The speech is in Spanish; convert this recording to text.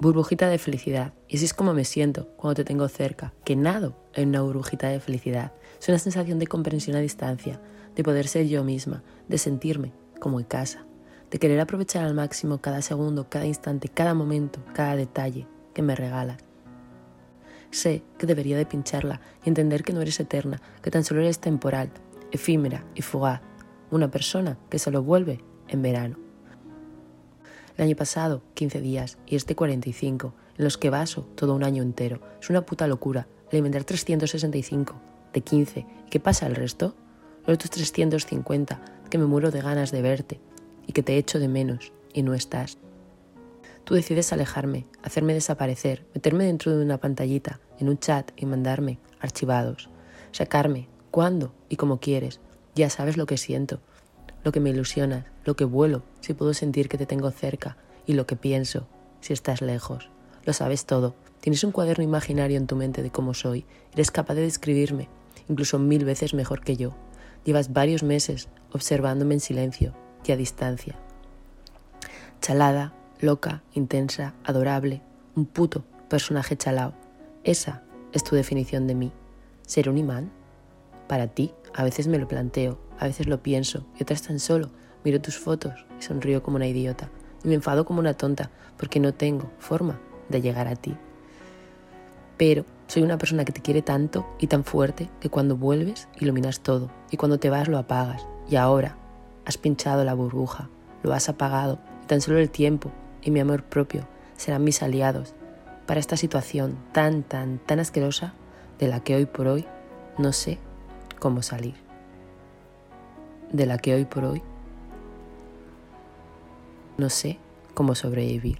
Burbujita de felicidad. Y así es como me siento cuando te tengo cerca, que nado en una burbujita de felicidad. Es una sensación de comprensión a distancia, de poder ser yo misma, de sentirme como en casa, de querer aprovechar al máximo cada segundo, cada instante, cada momento, cada detalle que me regalas. Sé que debería de pincharla y entender que no eres eterna, que tan solo eres temporal, efímera y fugaz, una persona que solo vuelve en verano. El año pasado, 15 días, y este 45, en los que vaso todo un año entero. Es una puta locura alimentar 365 de 15. ¿Y qué pasa el resto? Los otros 350, que me muero de ganas de verte y que te echo de menos y no estás. Tú decides alejarme, hacerme desaparecer, meterme dentro de una pantallita, en un chat y mandarme archivados. Sacarme, cuando y como quieres. Ya sabes lo que siento, lo que me ilusiona, lo que vuelo si puedo sentir que te tengo cerca y lo que pienso si estás lejos. Lo sabes todo. Tienes un cuaderno imaginario en tu mente de cómo soy. Eres capaz de describirme, incluso mil veces mejor que yo. Llevas varios meses observándome en silencio y a distancia. Chalada, loca, intensa, adorable, un puto personaje chalao. Esa es tu definición de mí. ¿Ser un imán? Para ti, a veces me lo planteo, a veces lo pienso y otras tan solo. Miro tus fotos y sonrío como una idiota. Y me enfado como una tonta porque no tengo forma de llegar a ti. Pero soy una persona que te quiere tanto y tan fuerte que cuando vuelves iluminas todo. Y cuando te vas lo apagas. Y ahora has pinchado la burbuja, lo has apagado y tan solo el tiempo y mi amor propio serán mis aliados para esta situación tan, tan, tan asquerosa de la que hoy por hoy no sé cómo salir. De la que hoy por hoy no sé cómo sobrevivir.